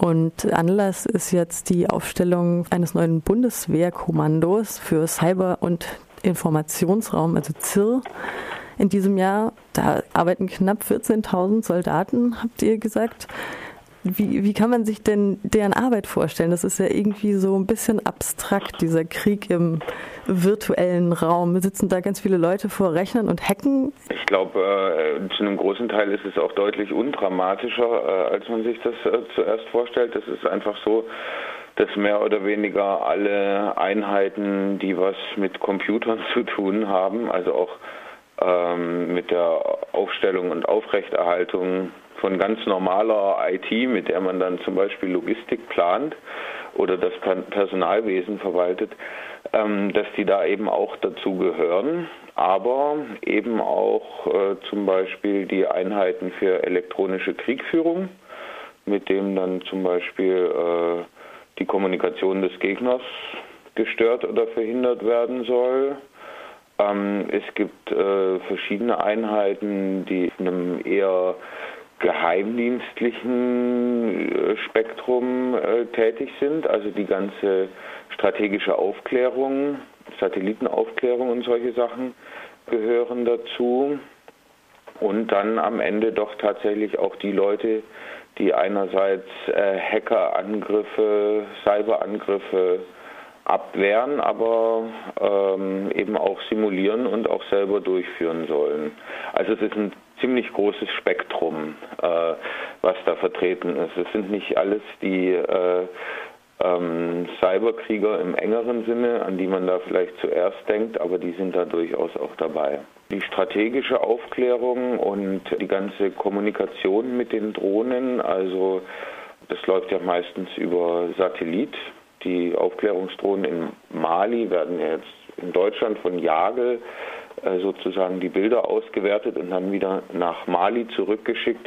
Und Anlass ist jetzt die Aufstellung eines neuen Bundeswehrkommandos für Cyber- und Informationsraum, also CIR, in diesem Jahr. Da arbeiten knapp 14.000 Soldaten, habt ihr gesagt. Wie, wie kann man sich denn deren Arbeit vorstellen? Das ist ja irgendwie so ein bisschen abstrakt, dieser Krieg im virtuellen Raum. Sitzen da ganz viele Leute vor Rechnern und hacken? Ich glaube, äh, zu einem großen Teil ist es auch deutlich undramatischer, äh, als man sich das äh, zuerst vorstellt. Es ist einfach so, dass mehr oder weniger alle Einheiten, die was mit Computern zu tun haben, also auch ähm, mit der Aufstellung und Aufrechterhaltung von ganz normaler IT, mit der man dann zum Beispiel Logistik plant oder das Personalwesen verwaltet, dass die da eben auch dazu gehören, aber eben auch äh, zum Beispiel die Einheiten für elektronische Kriegführung, mit dem dann zum Beispiel äh, die Kommunikation des Gegners gestört oder verhindert werden soll. Ähm, es gibt äh, verschiedene Einheiten, die in einem eher geheimdienstlichen äh, Spektrum äh, tätig sind, also die ganze strategische Aufklärung, Satellitenaufklärung und solche Sachen gehören dazu. Und dann am Ende doch tatsächlich auch die Leute, die einerseits äh, Hackerangriffe, Cyberangriffe abwehren, aber ähm, eben auch simulieren und auch selber durchführen sollen. Also es ist ein ziemlich großes Spektrum, äh, was da vertreten ist. Es sind nicht alles die äh, ähm, Cyberkrieger im engeren Sinne, an die man da vielleicht zuerst denkt, aber die sind da durchaus auch dabei. Die strategische Aufklärung und die ganze Kommunikation mit den Drohnen, also das läuft ja meistens über Satellit. Die Aufklärungsdrohnen in Mali werden jetzt in Deutschland von Jagel äh, sozusagen die Bilder ausgewertet und dann wieder nach Mali zurückgeschickt.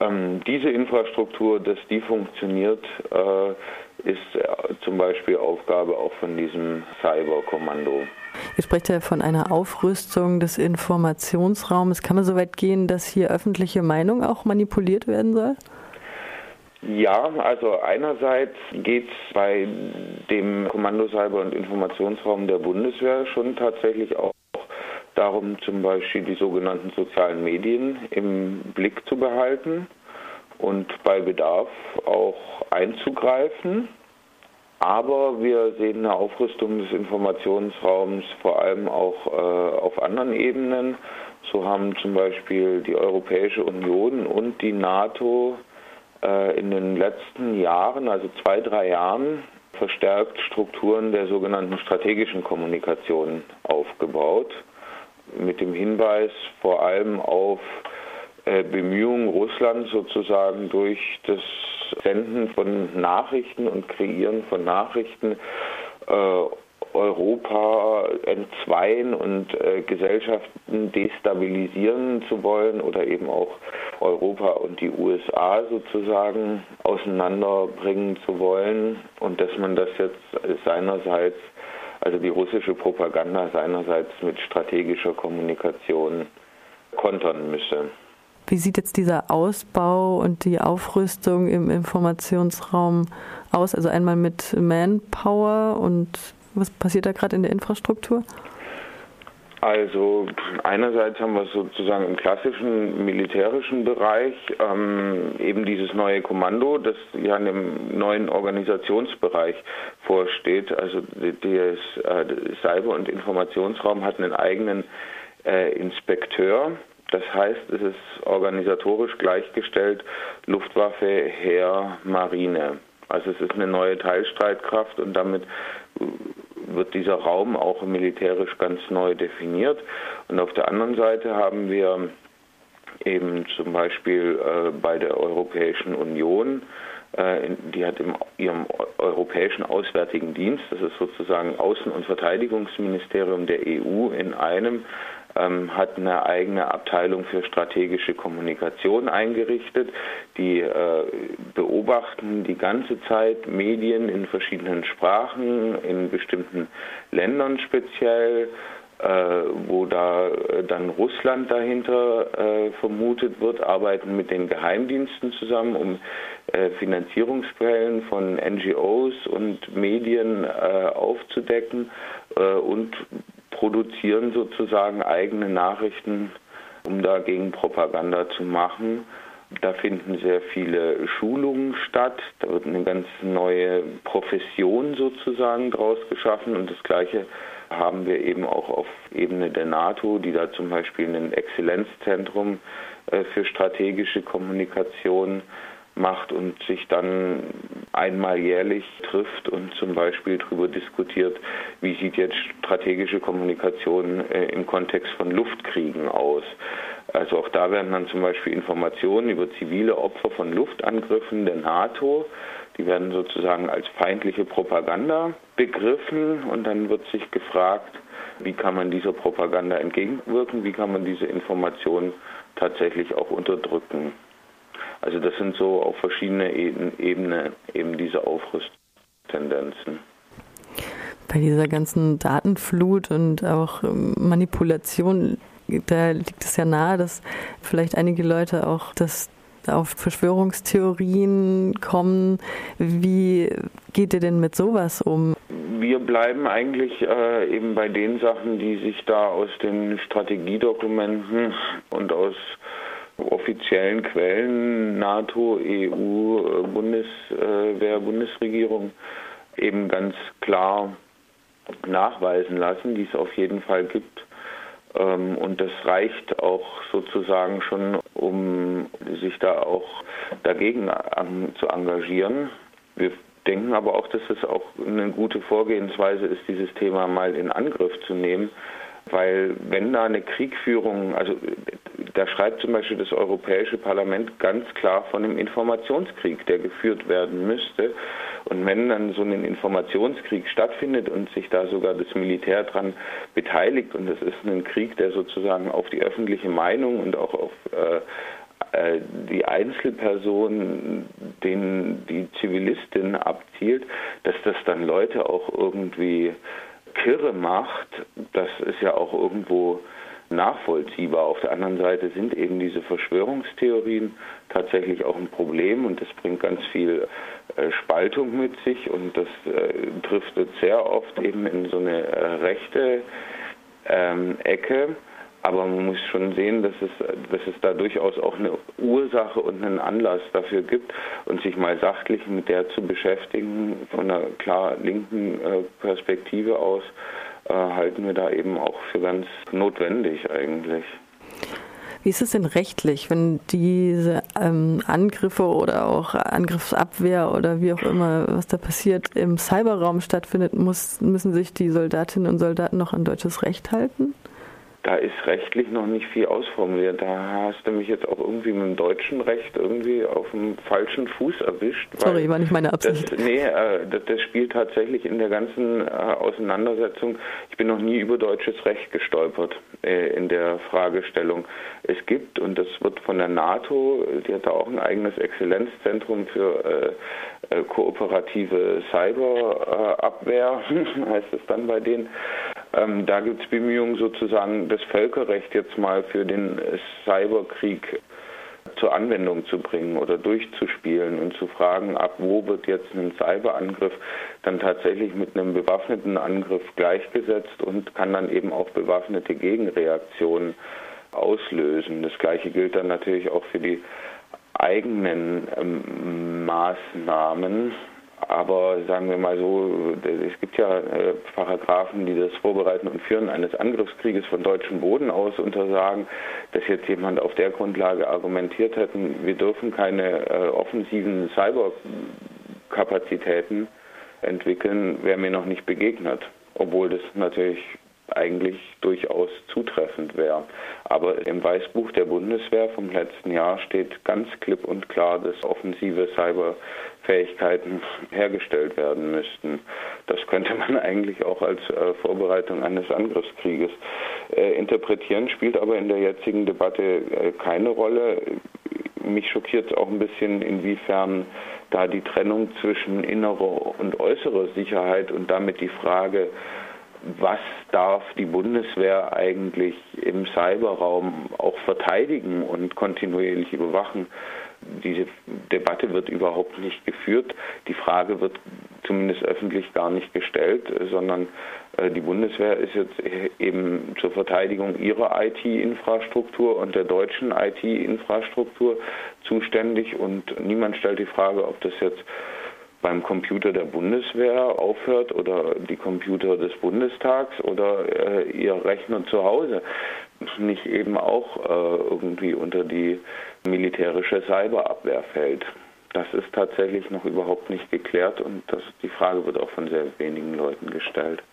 Ähm, diese Infrastruktur, dass die funktioniert, äh, ist äh, zum Beispiel Aufgabe auch von diesem Cyberkommando. Ihr sprecht ja von einer Aufrüstung des Informationsraums. Kann man so weit gehen, dass hier öffentliche Meinung auch manipuliert werden soll? Ja, also einerseits geht es bei dem Kommando Cyber- und Informationsraum der Bundeswehr schon tatsächlich auch darum, zum Beispiel die sogenannten sozialen Medien im Blick zu behalten und bei Bedarf auch einzugreifen. Aber wir sehen eine Aufrüstung des Informationsraums vor allem auch äh, auf anderen Ebenen. So haben zum Beispiel die Europäische Union und die NATO in den letzten Jahren, also zwei, drei Jahren, verstärkt Strukturen der sogenannten strategischen Kommunikation aufgebaut. Mit dem Hinweis vor allem auf äh, Bemühungen Russlands sozusagen durch das Senden von Nachrichten und Kreieren von Nachrichten äh, Europa entzweien und äh, Gesellschaften destabilisieren zu wollen oder eben auch Europa und die USA sozusagen auseinanderbringen zu wollen und dass man das jetzt seinerseits also die russische Propaganda seinerseits mit strategischer Kommunikation kontern müsse. Wie sieht jetzt dieser Ausbau und die Aufrüstung im Informationsraum aus? Also einmal mit Manpower und was passiert da gerade in der Infrastruktur? Also einerseits haben wir sozusagen im klassischen militärischen Bereich ähm, eben dieses neue Kommando, das ja in einem neuen Organisationsbereich vorsteht. Also der äh, Cyber- und Informationsraum hat einen eigenen äh, Inspekteur. Das heißt, es ist organisatorisch gleichgestellt Luftwaffe, Heer, Marine. Also es ist eine neue Teilstreitkraft und damit wird dieser Raum auch militärisch ganz neu definiert. Und auf der anderen Seite haben wir eben zum Beispiel äh, bei der Europäischen Union, äh, die hat in ihrem Europäischen Auswärtigen Dienst, das ist sozusagen Außen- und Verteidigungsministerium der EU in einem, ähm, hat eine eigene Abteilung für strategische Kommunikation eingerichtet. Die äh, beobachten die ganze Zeit Medien in verschiedenen Sprachen, in bestimmten Ländern speziell, äh, wo da äh, dann Russland dahinter äh, vermutet wird, arbeiten mit den Geheimdiensten zusammen, um Finanzierungsquellen von NGOs und Medien aufzudecken und produzieren sozusagen eigene Nachrichten, um dagegen Propaganda zu machen. Da finden sehr viele Schulungen statt. Da wird eine ganz neue Profession sozusagen draus geschaffen und das Gleiche haben wir eben auch auf Ebene der NATO, die da zum Beispiel ein Exzellenzzentrum äh, für strategische Kommunikation macht und sich dann einmal jährlich trifft und zum Beispiel darüber diskutiert, wie sieht jetzt strategische Kommunikation äh, im Kontext von Luftkriegen aus. Also auch da werden dann zum Beispiel Informationen über zivile Opfer von Luftangriffen der NATO die werden sozusagen als feindliche Propaganda begriffen und dann wird sich gefragt, wie kann man dieser Propaganda entgegenwirken, wie kann man diese Informationen tatsächlich auch unterdrücken. Also das sind so auf verschiedene Ebenen eben diese Aufrüsttendenzen. Bei dieser ganzen Datenflut und auch Manipulation, da liegt es ja nahe, dass vielleicht einige Leute auch das auf Verschwörungstheorien kommen. Wie geht ihr denn mit sowas um? Wir bleiben eigentlich äh, eben bei den Sachen, die sich da aus den Strategiedokumenten und aus offiziellen Quellen NATO, EU, Bundeswehr, Bundesregierung eben ganz klar nachweisen lassen, die es auf jeden Fall gibt. Ähm, und das reicht auch sozusagen schon, um sich da auch dagegen zu engagieren. Wir denken aber auch, dass es auch eine gute Vorgehensweise ist, dieses Thema mal in Angriff zu nehmen, weil wenn da eine Kriegführung, also da schreibt zum Beispiel das Europäische Parlament ganz klar von einem Informationskrieg, der geführt werden müsste. Und wenn dann so ein Informationskrieg stattfindet und sich da sogar das Militär dran beteiligt und es ist ein Krieg, der sozusagen auf die öffentliche Meinung und auch auf äh, äh die Einzelpersonen, denen die Zivilistin abzielt, dass das dann Leute auch irgendwie kirre macht, das ist ja auch irgendwo nachvollziehbar. Auf der anderen Seite sind eben diese Verschwörungstheorien tatsächlich auch ein Problem und das bringt ganz viel äh, Spaltung mit sich und das äh, driftet sehr oft eben in so eine äh, rechte ähm, Ecke. Aber man muss schon sehen, dass es, dass es da durchaus auch eine Ursache und einen Anlass dafür gibt und sich mal sachlich mit der zu beschäftigen, von einer klar linken Perspektive aus, äh, halten wir da eben auch für ganz notwendig eigentlich. Wie ist es denn rechtlich, wenn diese ähm, Angriffe oder auch Angriffsabwehr oder wie auch immer, was da passiert, im Cyberraum stattfindet, muss, müssen sich die Soldatinnen und Soldaten noch an deutsches Recht halten? Da ist rechtlich noch nicht viel ausformuliert. Da hast du mich jetzt auch irgendwie mit dem deutschen Recht irgendwie auf dem falschen Fuß erwischt. Sorry, war nicht meine Absicht. Das, nee, äh, das, das, spielt tatsächlich in der ganzen äh, Auseinandersetzung. Ich bin noch nie über deutsches Recht gestolpert äh, in der Fragestellung. Es gibt, und das wird von der NATO, die hat da auch ein eigenes Exzellenzzentrum für kooperative Cyberabwehr, heißt es dann bei denen. Ähm, da gibt es Bemühungen sozusagen, das Völkerrecht jetzt mal für den Cyberkrieg zur Anwendung zu bringen oder durchzuspielen und zu fragen, ab wo wird jetzt ein Cyberangriff dann tatsächlich mit einem bewaffneten Angriff gleichgesetzt und kann dann eben auch bewaffnete Gegenreaktionen auslösen. Das gleiche gilt dann natürlich auch für die eigenen ähm, Maßnahmen, aber sagen wir mal so, es gibt ja äh, Paragraphen, die das Vorbereiten und Führen eines Angriffskrieges von deutschem Boden aus untersagen, dass jetzt jemand auf der Grundlage argumentiert hätten, wir dürfen keine äh, offensiven Cyberkapazitäten entwickeln, wäre mir noch nicht begegnet. Obwohl das natürlich eigentlich durchaus zutreffend wäre. Aber im Weißbuch der Bundeswehr vom letzten Jahr steht ganz klipp und klar, dass offensive Cyberfähigkeiten hergestellt werden müssten. Das könnte man eigentlich auch als äh, Vorbereitung eines Angriffskrieges äh, interpretieren, spielt aber in der jetzigen Debatte äh, keine Rolle. Mich schockiert es auch ein bisschen, inwiefern da die Trennung zwischen innerer und äußerer Sicherheit und damit die Frage, was darf die Bundeswehr eigentlich im Cyberraum auch verteidigen und kontinuierlich überwachen. Diese Debatte wird überhaupt nicht geführt. Die Frage wird zumindest öffentlich gar nicht gestellt, sondern äh, die Bundeswehr ist jetzt eben zur Verteidigung ihrer IT-Infrastruktur und der deutschen IT-Infrastruktur zuständig und niemand stellt die Frage, ob das jetzt beim Computer der Bundeswehr aufhört oder die Computer des Bundestags oder äh, ihr Rechner zu Hause nicht eben auch äh, irgendwie unter die militärische Cyberabwehr fällt. Das ist tatsächlich noch überhaupt nicht geklärt und das, die Frage wird auch von sehr wenigen Leuten gestellt.